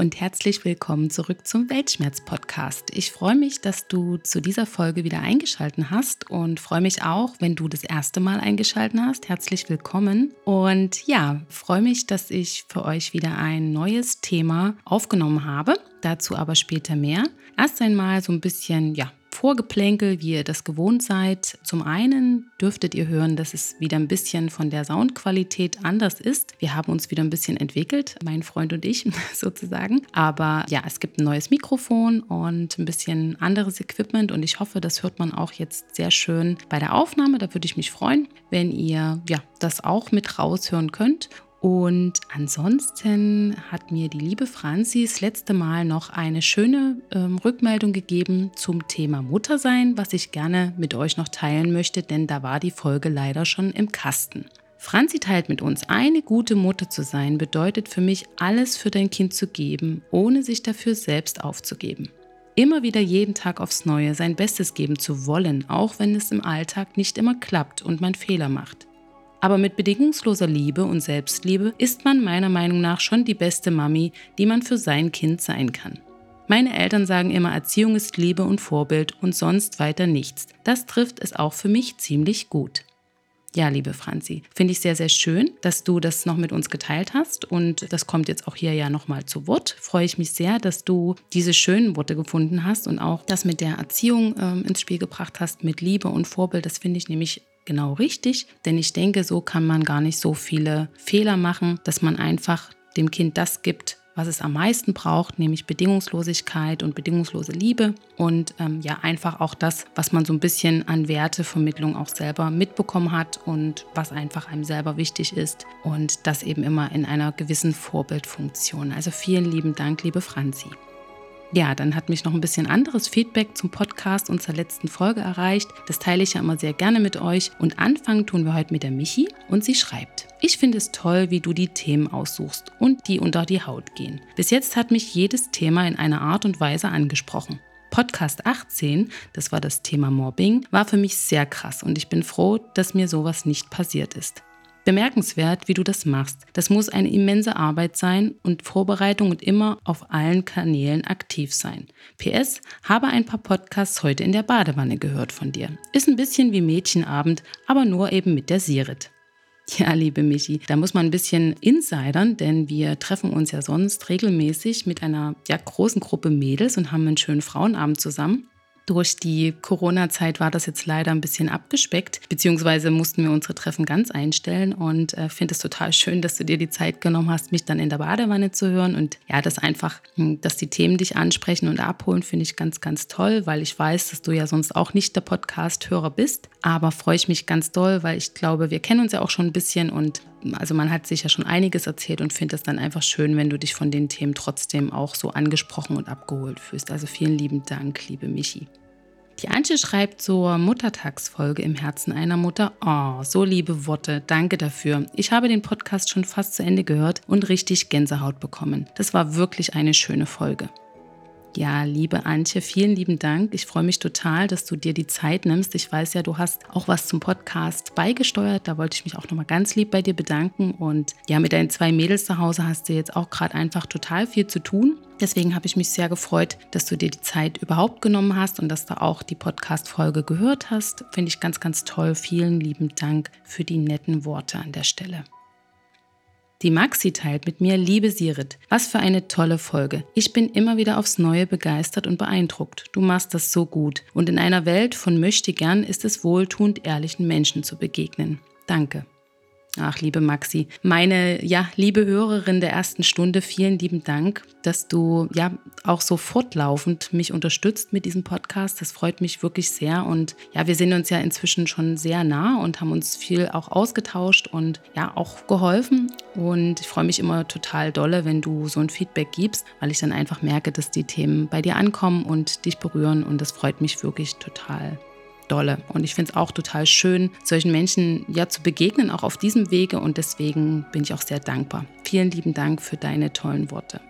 Und herzlich willkommen zurück zum Weltschmerz-Podcast. Ich freue mich, dass du zu dieser Folge wieder eingeschaltet hast und freue mich auch, wenn du das erste Mal eingeschaltet hast. Herzlich willkommen. Und ja, freue mich, dass ich für euch wieder ein neues Thema aufgenommen habe. Dazu aber später mehr. Erst einmal so ein bisschen, ja, Vorgeplänkel, wie ihr das gewohnt seid. Zum einen dürftet ihr hören, dass es wieder ein bisschen von der Soundqualität anders ist. Wir haben uns wieder ein bisschen entwickelt, mein Freund und ich sozusagen. Aber ja, es gibt ein neues Mikrofon und ein bisschen anderes Equipment und ich hoffe, das hört man auch jetzt sehr schön bei der Aufnahme. Da würde ich mich freuen, wenn ihr ja, das auch mit raushören könnt. Und ansonsten hat mir die liebe Franzi das letzte Mal noch eine schöne ähm, Rückmeldung gegeben zum Thema Muttersein, was ich gerne mit euch noch teilen möchte, denn da war die Folge leider schon im Kasten. Franzi teilt mit uns, eine gute Mutter zu sein bedeutet für mich alles für dein Kind zu geben, ohne sich dafür selbst aufzugeben. Immer wieder jeden Tag aufs Neue sein Bestes geben zu wollen, auch wenn es im Alltag nicht immer klappt und man Fehler macht. Aber mit bedingungsloser Liebe und Selbstliebe ist man meiner Meinung nach schon die beste Mami, die man für sein Kind sein kann. Meine Eltern sagen immer, Erziehung ist Liebe und Vorbild und sonst weiter nichts. Das trifft es auch für mich ziemlich gut. Ja, liebe Franzi, finde ich sehr, sehr schön, dass du das noch mit uns geteilt hast und das kommt jetzt auch hier ja nochmal zu Wort. Freue ich mich sehr, dass du diese schönen Worte gefunden hast und auch das mit der Erziehung ähm, ins Spiel gebracht hast, mit Liebe und Vorbild. Das finde ich nämlich genau richtig, denn ich denke, so kann man gar nicht so viele Fehler machen, dass man einfach dem Kind das gibt, was es am meisten braucht, nämlich Bedingungslosigkeit und bedingungslose Liebe und ähm, ja einfach auch das, was man so ein bisschen an Wertevermittlung auch selber mitbekommen hat und was einfach einem selber wichtig ist und das eben immer in einer gewissen Vorbildfunktion. Also vielen lieben Dank, liebe Franzi. Ja, dann hat mich noch ein bisschen anderes Feedback zum Podcast und zur letzten Folge erreicht. Das teile ich ja immer sehr gerne mit euch. Und anfangen tun wir heute mit der Michi und sie schreibt. Ich finde es toll, wie du die Themen aussuchst und die unter die Haut gehen. Bis jetzt hat mich jedes Thema in einer Art und Weise angesprochen. Podcast 18, das war das Thema Mobbing, war für mich sehr krass und ich bin froh, dass mir sowas nicht passiert ist. Bemerkenswert, wie du das machst. Das muss eine immense Arbeit sein und Vorbereitung und immer auf allen Kanälen aktiv sein. PS, habe ein paar Podcasts heute in der Badewanne gehört von dir. Ist ein bisschen wie Mädchenabend, aber nur eben mit der Sirit. Ja, liebe Michi, da muss man ein bisschen insidern, denn wir treffen uns ja sonst regelmäßig mit einer ja, großen Gruppe Mädels und haben einen schönen Frauenabend zusammen. Durch die Corona-Zeit war das jetzt leider ein bisschen abgespeckt, beziehungsweise mussten wir unsere Treffen ganz einstellen und äh, finde es total schön, dass du dir die Zeit genommen hast, mich dann in der Badewanne zu hören und ja, das einfach, hm, dass die Themen dich ansprechen und abholen, finde ich ganz, ganz toll, weil ich weiß, dass du ja sonst auch nicht der Podcast-Hörer bist, aber freue ich mich ganz doll, weil ich glaube, wir kennen uns ja auch schon ein bisschen und also man hat sich ja schon einiges erzählt und finde es dann einfach schön, wenn du dich von den Themen trotzdem auch so angesprochen und abgeholt fühlst. Also vielen lieben Dank, liebe Michi. Die Antje schreibt zur Muttertagsfolge im Herzen einer Mutter. Oh, so liebe Worte. Danke dafür. Ich habe den Podcast schon fast zu Ende gehört und richtig Gänsehaut bekommen. Das war wirklich eine schöne Folge. Ja, liebe Antje, vielen lieben Dank. Ich freue mich total, dass du dir die Zeit nimmst. Ich weiß ja, du hast auch was zum Podcast beigesteuert. Da wollte ich mich auch nochmal ganz lieb bei dir bedanken. Und ja, mit deinen zwei Mädels zu Hause hast du jetzt auch gerade einfach total viel zu tun. Deswegen habe ich mich sehr gefreut, dass du dir die Zeit überhaupt genommen hast und dass du auch die Podcast-Folge gehört hast. Finde ich ganz, ganz toll. Vielen lieben Dank für die netten Worte an der Stelle. Die Maxi teilt mit mir, liebe Sirit, was für eine tolle Folge. Ich bin immer wieder aufs Neue begeistert und beeindruckt. Du machst das so gut. Und in einer Welt von möchte gern ist es wohltuend, ehrlichen Menschen zu begegnen. Danke. Ach, liebe Maxi, meine ja, liebe Hörerin der ersten Stunde, vielen lieben Dank, dass du ja auch so fortlaufend mich unterstützt mit diesem Podcast. Das freut mich wirklich sehr. Und ja, wir sind uns ja inzwischen schon sehr nah und haben uns viel auch ausgetauscht und ja auch geholfen. Und ich freue mich immer total dolle, wenn du so ein Feedback gibst, weil ich dann einfach merke, dass die Themen bei dir ankommen und dich berühren. Und das freut mich wirklich total dolle. Und ich finde es auch total schön, solchen Menschen ja zu begegnen, auch auf diesem Wege. Und deswegen bin ich auch sehr dankbar. Vielen lieben Dank für deine tollen Worte.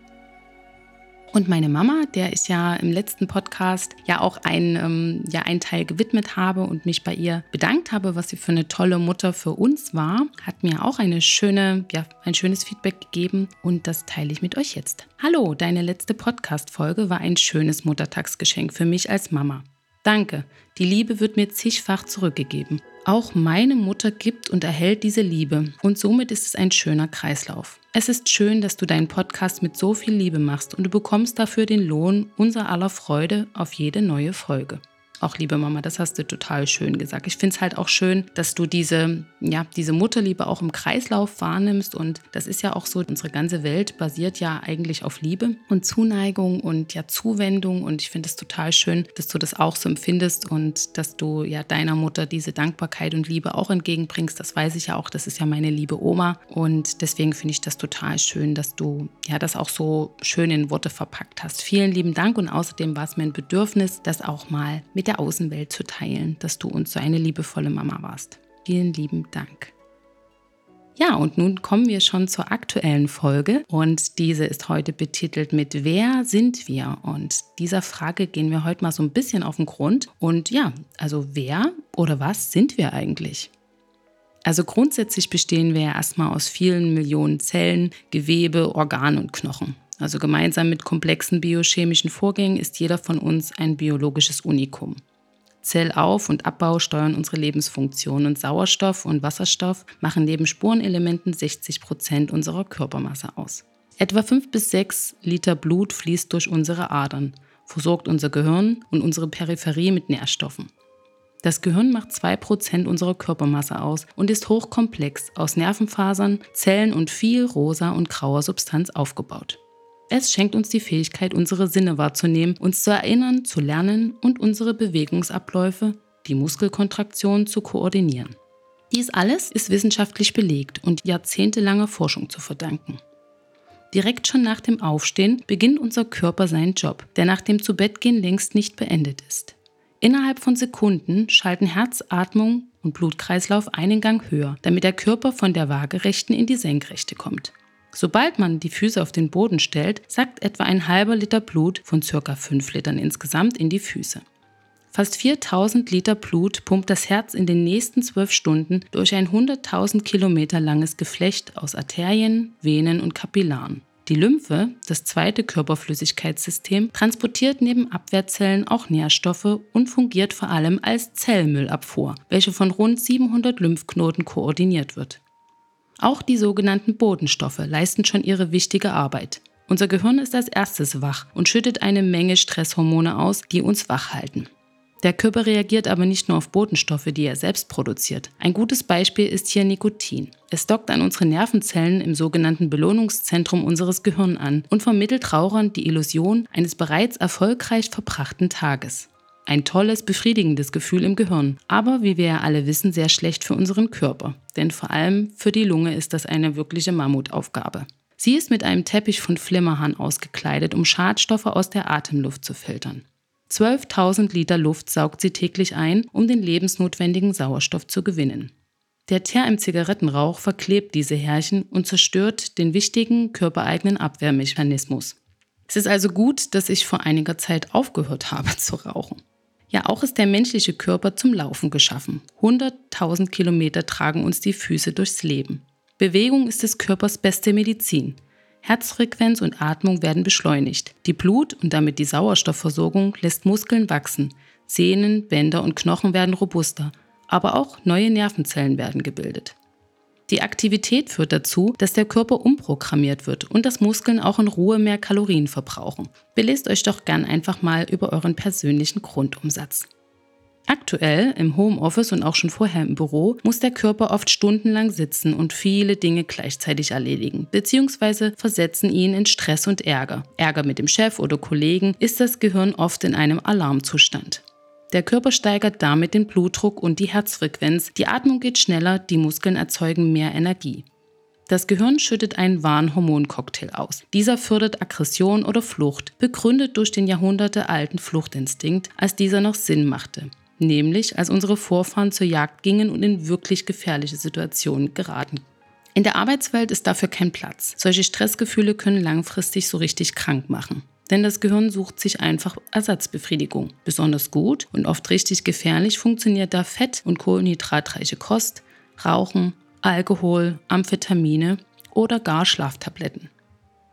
Und meine Mama, der ich ja im letzten Podcast ja auch ein, ähm, ja, einen Teil gewidmet habe und mich bei ihr bedankt habe, was sie für eine tolle Mutter für uns war, hat mir auch eine schöne, ja, ein schönes Feedback gegeben und das teile ich mit euch jetzt. Hallo, deine letzte Podcast-Folge war ein schönes Muttertagsgeschenk für mich als Mama. Danke, die Liebe wird mir zigfach zurückgegeben. Auch meine Mutter gibt und erhält diese Liebe und somit ist es ein schöner Kreislauf. Es ist schön, dass du deinen Podcast mit so viel Liebe machst und du bekommst dafür den Lohn unser aller Freude auf jede neue Folge. Auch liebe Mama, das hast du total schön gesagt. Ich finde es halt auch schön, dass du diese, ja, diese Mutterliebe auch im Kreislauf wahrnimmst. Und das ist ja auch so, unsere ganze Welt basiert ja eigentlich auf Liebe und Zuneigung und ja Zuwendung. Und ich finde es total schön, dass du das auch so empfindest und dass du ja deiner Mutter diese Dankbarkeit und Liebe auch entgegenbringst. Das weiß ich ja auch, das ist ja meine liebe Oma. Und deswegen finde ich das total schön, dass du ja das auch so schön in Worte verpackt hast. Vielen lieben Dank und außerdem war es mir ein Bedürfnis, das auch mal mit der Außenwelt zu teilen, dass du uns so eine liebevolle Mama warst. Vielen lieben Dank. Ja, und nun kommen wir schon zur aktuellen Folge und diese ist heute betitelt mit Wer sind wir? Und dieser Frage gehen wir heute mal so ein bisschen auf den Grund. Und ja, also wer oder was sind wir eigentlich? Also grundsätzlich bestehen wir ja erstmal aus vielen Millionen Zellen, Gewebe, Organen und Knochen. Also gemeinsam mit komplexen biochemischen Vorgängen ist jeder von uns ein biologisches Unikum. Zellauf- und Abbau steuern unsere Lebensfunktionen und Sauerstoff und Wasserstoff machen neben Spurenelementen 60 Prozent unserer Körpermasse aus. Etwa 5 bis 6 Liter Blut fließt durch unsere Adern, versorgt unser Gehirn und unsere Peripherie mit Nährstoffen. Das Gehirn macht 2% unserer Körpermasse aus und ist hochkomplex aus Nervenfasern, Zellen und viel rosa und grauer Substanz aufgebaut. Es schenkt uns die Fähigkeit, unsere Sinne wahrzunehmen, uns zu erinnern, zu lernen und unsere Bewegungsabläufe, die Muskelkontraktion zu koordinieren. Dies alles ist wissenschaftlich belegt und jahrzehntelanger Forschung zu verdanken. Direkt schon nach dem Aufstehen beginnt unser Körper seinen Job, der nach dem Zubettgehen längst nicht beendet ist. Innerhalb von Sekunden schalten Herz, Atmung und Blutkreislauf einen Gang höher, damit der Körper von der waagerechten in die senkrechte kommt. Sobald man die Füße auf den Boden stellt, sackt etwa ein halber Liter Blut von ca. 5 Litern insgesamt in die Füße. Fast 4000 Liter Blut pumpt das Herz in den nächsten 12 Stunden durch ein 100.000 Kilometer langes Geflecht aus Arterien, Venen und Kapillaren. Die Lymphe, das zweite Körperflüssigkeitssystem, transportiert neben Abwehrzellen auch Nährstoffe und fungiert vor allem als Zellmüllabfuhr, welche von rund 700 Lymphknoten koordiniert wird. Auch die sogenannten Bodenstoffe leisten schon ihre wichtige Arbeit. Unser Gehirn ist als erstes wach und schüttet eine Menge Stresshormone aus, die uns wach halten. Der Körper reagiert aber nicht nur auf Botenstoffe, die er selbst produziert. Ein gutes Beispiel ist hier Nikotin. Es dockt an unsere Nervenzellen im sogenannten Belohnungszentrum unseres Gehirns an und vermittelt Rauchern die Illusion eines bereits erfolgreich verbrachten Tages. Ein tolles, befriedigendes Gefühl im Gehirn, aber wie wir ja alle wissen, sehr schlecht für unseren Körper. Denn vor allem für die Lunge ist das eine wirkliche Mammutaufgabe. Sie ist mit einem Teppich von Flimmerhahn ausgekleidet, um Schadstoffe aus der Atemluft zu filtern. 12.000 Liter Luft saugt sie täglich ein, um den lebensnotwendigen Sauerstoff zu gewinnen. Der Teer im Zigarettenrauch verklebt diese Härchen und zerstört den wichtigen körpereigenen Abwehrmechanismus. Es ist also gut, dass ich vor einiger Zeit aufgehört habe zu rauchen. Ja, auch ist der menschliche Körper zum Laufen geschaffen. 100.000 Kilometer tragen uns die Füße durchs Leben. Bewegung ist des Körpers beste Medizin. Herzfrequenz und Atmung werden beschleunigt. Die Blut- und damit die Sauerstoffversorgung lässt Muskeln wachsen. Sehnen, Bänder und Knochen werden robuster. Aber auch neue Nervenzellen werden gebildet. Die Aktivität führt dazu, dass der Körper umprogrammiert wird und dass Muskeln auch in Ruhe mehr Kalorien verbrauchen. Belest euch doch gern einfach mal über euren persönlichen Grundumsatz. Aktuell im Homeoffice und auch schon vorher im Büro muss der Körper oft stundenlang sitzen und viele Dinge gleichzeitig erledigen, beziehungsweise versetzen ihn in Stress und Ärger. Ärger mit dem Chef oder Kollegen ist das Gehirn oft in einem Alarmzustand. Der Körper steigert damit den Blutdruck und die Herzfrequenz, die Atmung geht schneller, die Muskeln erzeugen mehr Energie. Das Gehirn schüttet einen Warnhormoncocktail aus. Dieser fördert Aggression oder Flucht, begründet durch den jahrhundertealten Fluchtinstinkt, als dieser noch Sinn machte nämlich als unsere Vorfahren zur Jagd gingen und in wirklich gefährliche Situationen geraten. In der Arbeitswelt ist dafür kein Platz. Solche Stressgefühle können langfristig so richtig krank machen. Denn das Gehirn sucht sich einfach Ersatzbefriedigung. Besonders gut und oft richtig gefährlich funktioniert da fett- und kohlenhydratreiche Kost, Rauchen, Alkohol, Amphetamine oder gar Schlaftabletten.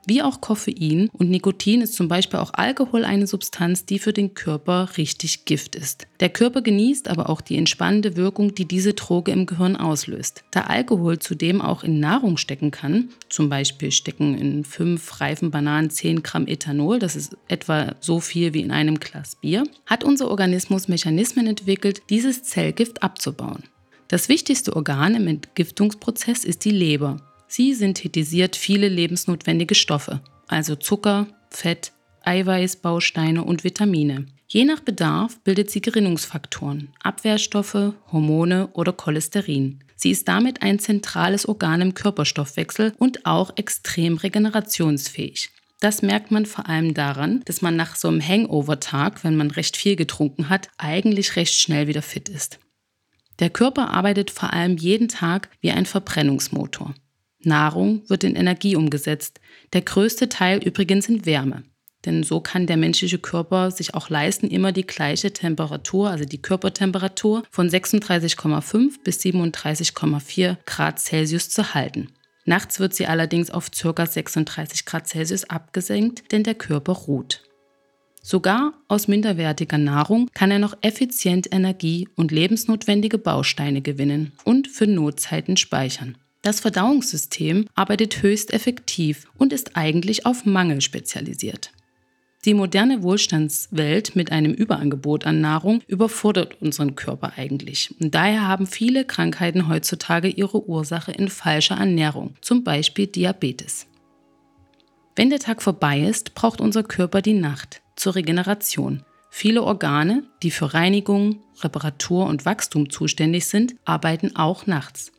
Wie auch Koffein und Nikotin ist zum Beispiel auch Alkohol eine Substanz, die für den Körper richtig Gift ist. Der Körper genießt aber auch die entspannende Wirkung, die diese Droge im Gehirn auslöst. Da Alkohol zudem auch in Nahrung stecken kann, zum Beispiel stecken in fünf reifen Bananen 10 Gramm Ethanol, das ist etwa so viel wie in einem Glas Bier, hat unser Organismus Mechanismen entwickelt, dieses Zellgift abzubauen. Das wichtigste Organ im Entgiftungsprozess ist die Leber. Sie synthetisiert viele lebensnotwendige Stoffe, also Zucker, Fett, Eiweißbausteine und Vitamine. Je nach Bedarf bildet sie Gerinnungsfaktoren, Abwehrstoffe, Hormone oder Cholesterin. Sie ist damit ein zentrales Organ im Körperstoffwechsel und auch extrem regenerationsfähig. Das merkt man vor allem daran, dass man nach so einem Hangover-Tag, wenn man recht viel getrunken hat, eigentlich recht schnell wieder fit ist. Der Körper arbeitet vor allem jeden Tag wie ein Verbrennungsmotor. Nahrung wird in Energie umgesetzt, der größte Teil übrigens in Wärme. Denn so kann der menschliche Körper sich auch leisten, immer die gleiche Temperatur, also die Körpertemperatur von 36,5 bis 37,4 Grad Celsius zu halten. Nachts wird sie allerdings auf ca. 36 Grad Celsius abgesenkt, denn der Körper ruht. Sogar aus minderwertiger Nahrung kann er noch effizient Energie und lebensnotwendige Bausteine gewinnen und für Notzeiten speichern. Das Verdauungssystem arbeitet höchst effektiv und ist eigentlich auf Mangel spezialisiert. Die moderne Wohlstandswelt mit einem Überangebot an Nahrung überfordert unseren Körper eigentlich. Und daher haben viele Krankheiten heutzutage ihre Ursache in falscher Ernährung, zum Beispiel Diabetes. Wenn der Tag vorbei ist, braucht unser Körper die Nacht zur Regeneration. Viele Organe, die für Reinigung, Reparatur und Wachstum zuständig sind, arbeiten auch nachts.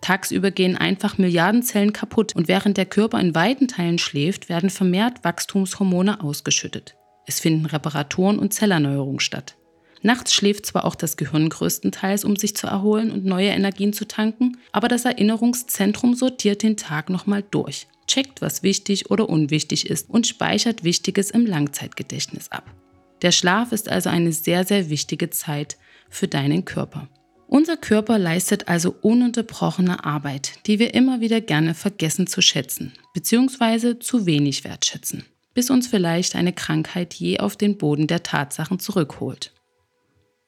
Tagsüber gehen einfach Milliarden Zellen kaputt und während der Körper in weiten Teilen schläft, werden vermehrt Wachstumshormone ausgeschüttet. Es finden Reparaturen und Zellerneuerung statt. Nachts schläft zwar auch das Gehirn größtenteils, um sich zu erholen und neue Energien zu tanken, aber das Erinnerungszentrum sortiert den Tag nochmal durch, checkt, was wichtig oder unwichtig ist und speichert Wichtiges im Langzeitgedächtnis ab. Der Schlaf ist also eine sehr, sehr wichtige Zeit für deinen Körper. Unser Körper leistet also ununterbrochene Arbeit, die wir immer wieder gerne vergessen zu schätzen, bzw. zu wenig wertschätzen, bis uns vielleicht eine Krankheit je auf den Boden der Tatsachen zurückholt.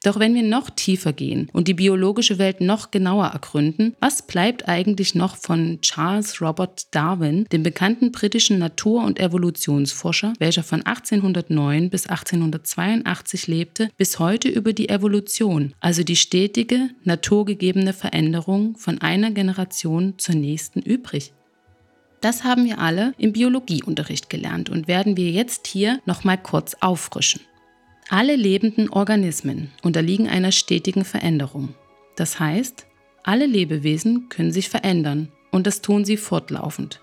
Doch wenn wir noch tiefer gehen und die biologische Welt noch genauer ergründen, was bleibt eigentlich noch von Charles Robert Darwin, dem bekannten britischen Natur- und Evolutionsforscher, welcher von 1809 bis 1882 lebte, bis heute über die Evolution, also die stetige, naturgegebene Veränderung von einer Generation zur nächsten übrig? Das haben wir alle im Biologieunterricht gelernt und werden wir jetzt hier nochmal kurz auffrischen. Alle lebenden Organismen unterliegen einer stetigen Veränderung. Das heißt, alle Lebewesen können sich verändern und das tun sie fortlaufend.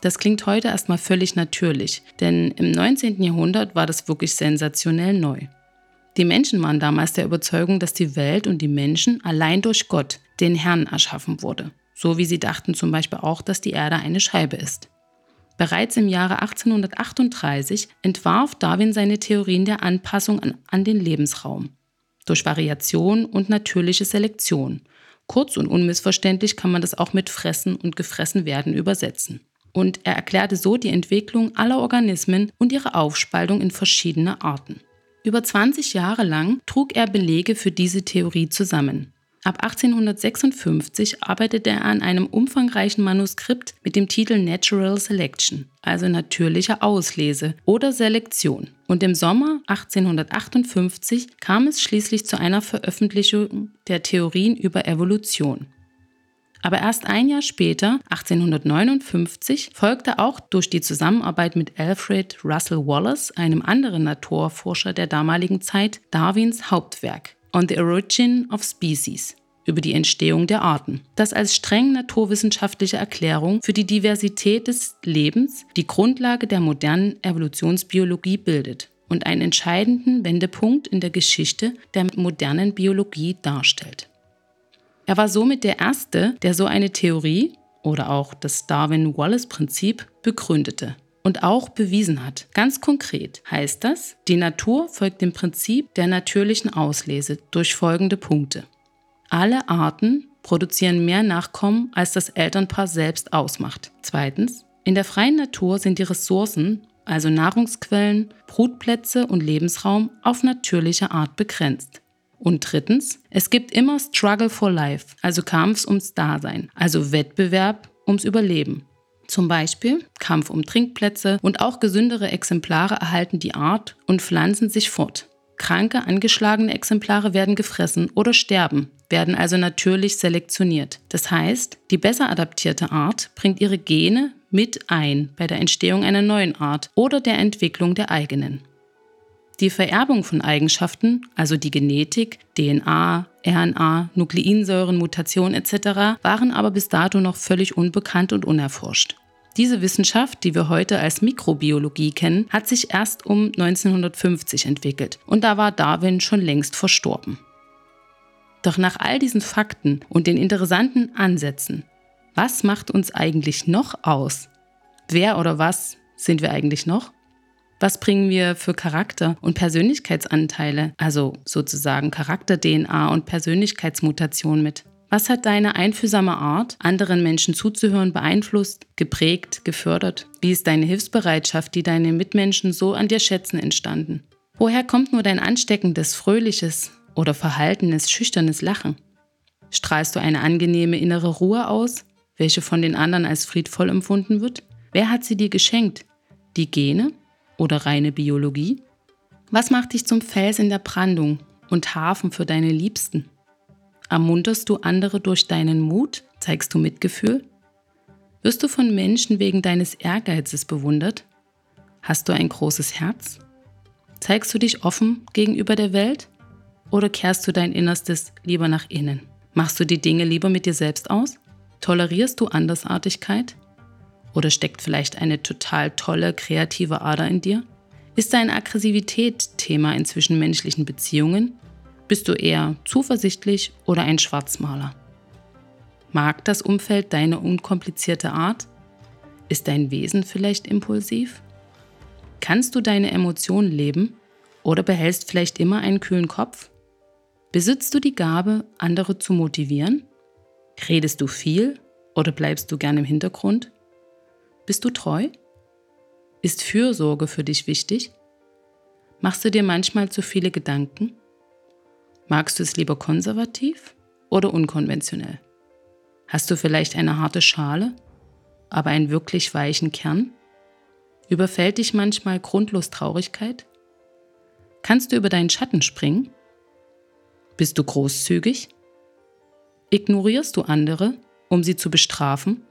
Das klingt heute erstmal völlig natürlich, denn im 19. Jahrhundert war das wirklich sensationell neu. Die Menschen waren damals der Überzeugung, dass die Welt und die Menschen allein durch Gott, den Herrn, erschaffen wurde. So wie sie dachten zum Beispiel auch, dass die Erde eine Scheibe ist. Bereits im Jahre 1838 entwarf Darwin seine Theorien der Anpassung an, an den Lebensraum durch Variation und natürliche Selektion. Kurz und unmissverständlich kann man das auch mit Fressen und gefressen werden übersetzen. Und er erklärte so die Entwicklung aller Organismen und ihre Aufspaltung in verschiedene Arten. Über 20 Jahre lang trug er Belege für diese Theorie zusammen. Ab 1856 arbeitete er an einem umfangreichen Manuskript mit dem Titel Natural Selection, also natürliche Auslese oder Selektion. Und im Sommer 1858 kam es schließlich zu einer Veröffentlichung der Theorien über Evolution. Aber erst ein Jahr später, 1859, folgte auch durch die Zusammenarbeit mit Alfred Russell Wallace, einem anderen Naturforscher der damaligen Zeit, Darwins Hauptwerk On the Origin of Species über die Entstehung der Arten, das als streng naturwissenschaftliche Erklärung für die Diversität des Lebens die Grundlage der modernen Evolutionsbiologie bildet und einen entscheidenden Wendepunkt in der Geschichte der modernen Biologie darstellt. Er war somit der Erste, der so eine Theorie oder auch das Darwin-Wallace-Prinzip begründete und auch bewiesen hat. Ganz konkret heißt das, die Natur folgt dem Prinzip der natürlichen Auslese durch folgende Punkte. Alle Arten produzieren mehr Nachkommen, als das Elternpaar selbst ausmacht. Zweitens, in der freien Natur sind die Ressourcen, also Nahrungsquellen, Brutplätze und Lebensraum, auf natürliche Art begrenzt. Und drittens, es gibt immer Struggle for Life, also Kampf ums Dasein, also Wettbewerb ums Überleben. Zum Beispiel Kampf um Trinkplätze und auch gesündere Exemplare erhalten die Art und pflanzen sich fort. Kranke, angeschlagene Exemplare werden gefressen oder sterben, werden also natürlich selektioniert. Das heißt, die besser adaptierte Art bringt ihre Gene mit ein bei der Entstehung einer neuen Art oder der Entwicklung der eigenen. Die Vererbung von Eigenschaften, also die Genetik, DNA, RNA, Nukleinsäuren, Mutation etc., waren aber bis dato noch völlig unbekannt und unerforscht. Diese Wissenschaft, die wir heute als Mikrobiologie kennen, hat sich erst um 1950 entwickelt und da war Darwin schon längst verstorben. Doch nach all diesen Fakten und den interessanten Ansätzen, was macht uns eigentlich noch aus? Wer oder was sind wir eigentlich noch? Was bringen wir für Charakter und Persönlichkeitsanteile, also sozusagen Charakter-DNA und Persönlichkeitsmutation mit? Was hat deine einfühlsame Art, anderen Menschen zuzuhören, beeinflusst, geprägt, gefördert? Wie ist deine Hilfsbereitschaft, die deine Mitmenschen so an dir schätzen, entstanden? Woher kommt nur dein ansteckendes, fröhliches oder verhaltenes, schüchternes Lachen? Strahlst du eine angenehme innere Ruhe aus, welche von den anderen als friedvoll empfunden wird? Wer hat sie dir geschenkt? Die Gene oder reine Biologie? Was macht dich zum Fels in der Brandung und Hafen für deine Liebsten? Ermunterst du andere durch deinen Mut? Zeigst du Mitgefühl? Wirst du von Menschen wegen deines Ehrgeizes bewundert? Hast du ein großes Herz? Zeigst du dich offen gegenüber der Welt? Oder kehrst du dein Innerstes lieber nach innen? Machst du die Dinge lieber mit dir selbst aus? Tolerierst du Andersartigkeit? Oder steckt vielleicht eine total tolle, kreative Ader in dir? Ist deine Aggressivität Thema in zwischenmenschlichen Beziehungen? Bist du eher zuversichtlich oder ein Schwarzmaler? Mag das Umfeld deine unkomplizierte Art? Ist dein Wesen vielleicht impulsiv? Kannst du deine Emotionen leben oder behältst vielleicht immer einen kühlen Kopf? Besitzt du die Gabe, andere zu motivieren? Redest du viel oder bleibst du gern im Hintergrund? Bist du treu? Ist Fürsorge für dich wichtig? Machst du dir manchmal zu viele Gedanken? Magst du es lieber konservativ oder unkonventionell? Hast du vielleicht eine harte Schale, aber einen wirklich weichen Kern? Überfällt dich manchmal grundlos Traurigkeit? Kannst du über deinen Schatten springen? Bist du großzügig? Ignorierst du andere, um sie zu bestrafen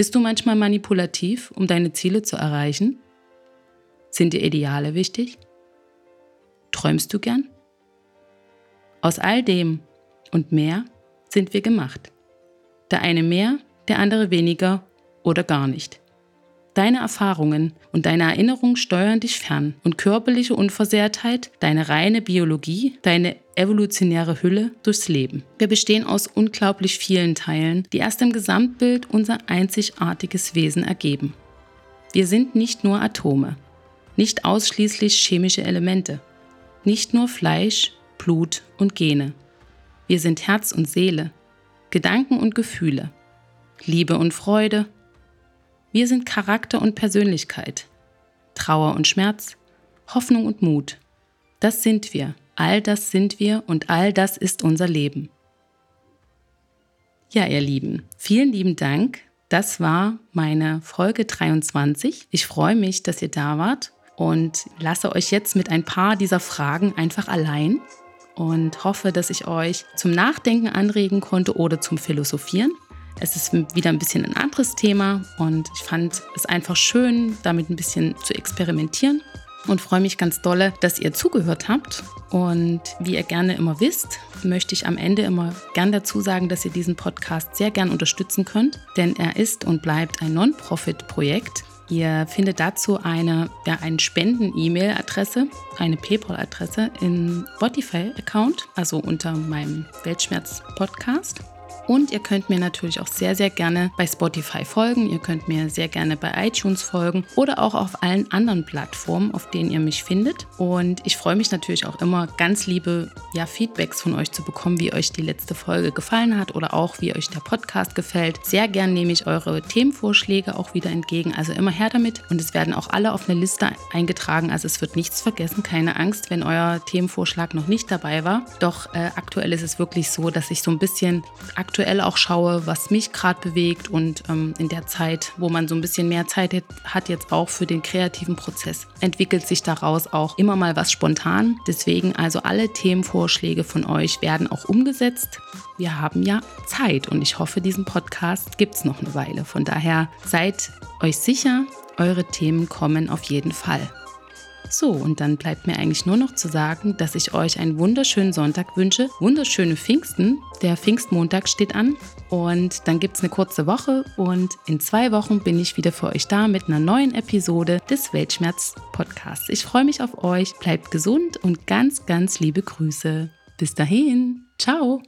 bist du manchmal manipulativ, um deine Ziele zu erreichen? Sind dir Ideale wichtig? Träumst du gern? Aus all dem und mehr sind wir gemacht. Der eine mehr, der andere weniger oder gar nicht. Deine Erfahrungen und deine Erinnerungen steuern dich fern und körperliche Unversehrtheit, deine reine Biologie, deine evolutionäre Hülle durchs Leben. Wir bestehen aus unglaublich vielen Teilen, die erst im Gesamtbild unser einzigartiges Wesen ergeben. Wir sind nicht nur Atome, nicht ausschließlich chemische Elemente, nicht nur Fleisch, Blut und Gene. Wir sind Herz und Seele, Gedanken und Gefühle, Liebe und Freude, wir sind Charakter und Persönlichkeit, Trauer und Schmerz, Hoffnung und Mut. Das sind wir, all das sind wir und all das ist unser Leben. Ja, ihr Lieben, vielen lieben Dank. Das war meine Folge 23. Ich freue mich, dass ihr da wart und lasse euch jetzt mit ein paar dieser Fragen einfach allein und hoffe, dass ich euch zum Nachdenken anregen konnte oder zum Philosophieren. Es ist wieder ein bisschen ein anderes Thema und ich fand es einfach schön, damit ein bisschen zu experimentieren und freue mich ganz dolle, dass ihr zugehört habt. Und wie ihr gerne immer wisst, möchte ich am Ende immer gern dazu sagen, dass ihr diesen Podcast sehr gern unterstützen könnt, denn er ist und bleibt ein Non-Profit-Projekt. Ihr findet dazu eine, ja, eine Spenden-E-Mail-Adresse, eine PayPal-Adresse im Spotify-Account, also unter meinem Weltschmerz-Podcast. Und ihr könnt mir natürlich auch sehr, sehr gerne bei Spotify folgen. Ihr könnt mir sehr gerne bei iTunes folgen oder auch auf allen anderen Plattformen, auf denen ihr mich findet. Und ich freue mich natürlich auch immer, ganz liebe ja, Feedbacks von euch zu bekommen, wie euch die letzte Folge gefallen hat oder auch wie euch der Podcast gefällt. Sehr gern nehme ich eure Themenvorschläge auch wieder entgegen. Also immer her damit. Und es werden auch alle auf eine Liste eingetragen. Also es wird nichts vergessen. Keine Angst, wenn euer Themenvorschlag noch nicht dabei war. Doch äh, aktuell ist es wirklich so, dass ich so ein bisschen aktuell aktuell auch schaue, was mich gerade bewegt und ähm, in der Zeit, wo man so ein bisschen mehr Zeit hat, jetzt auch für den kreativen Prozess, entwickelt sich daraus auch immer mal was spontan. Deswegen also alle Themenvorschläge von euch werden auch umgesetzt. Wir haben ja Zeit und ich hoffe, diesen Podcast gibt es noch eine Weile. Von daher seid euch sicher, eure Themen kommen auf jeden Fall. So, und dann bleibt mir eigentlich nur noch zu sagen, dass ich euch einen wunderschönen Sonntag wünsche. Wunderschöne Pfingsten. Der Pfingstmontag steht an. Und dann gibt es eine kurze Woche. Und in zwei Wochen bin ich wieder für euch da mit einer neuen Episode des Weltschmerz-Podcasts. Ich freue mich auf euch. Bleibt gesund und ganz, ganz liebe Grüße. Bis dahin. Ciao.